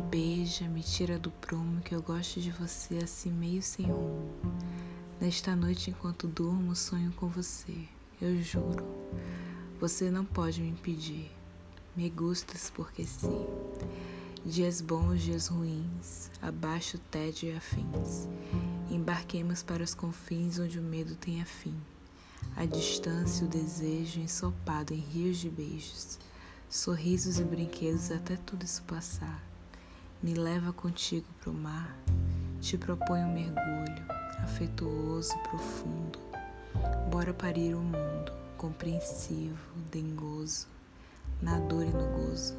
beija, me tira do prumo que eu gosto de você assim meio sem rumo. Nesta noite enquanto durmo sonho com você, eu juro. Você não pode me impedir. Me gustas porque sim. Dias bons, dias ruins, abaixo tédio e afins. Embarquemos para os confins onde o medo tenha fim. A distância, o desejo ensopado em rios de beijos, sorrisos e brinquedos até tudo isso passar. Me leva contigo pro mar, te proponho um mergulho, afetuoso, profundo. Bora parir o mundo, compreensivo, dengoso, na dor e no gozo.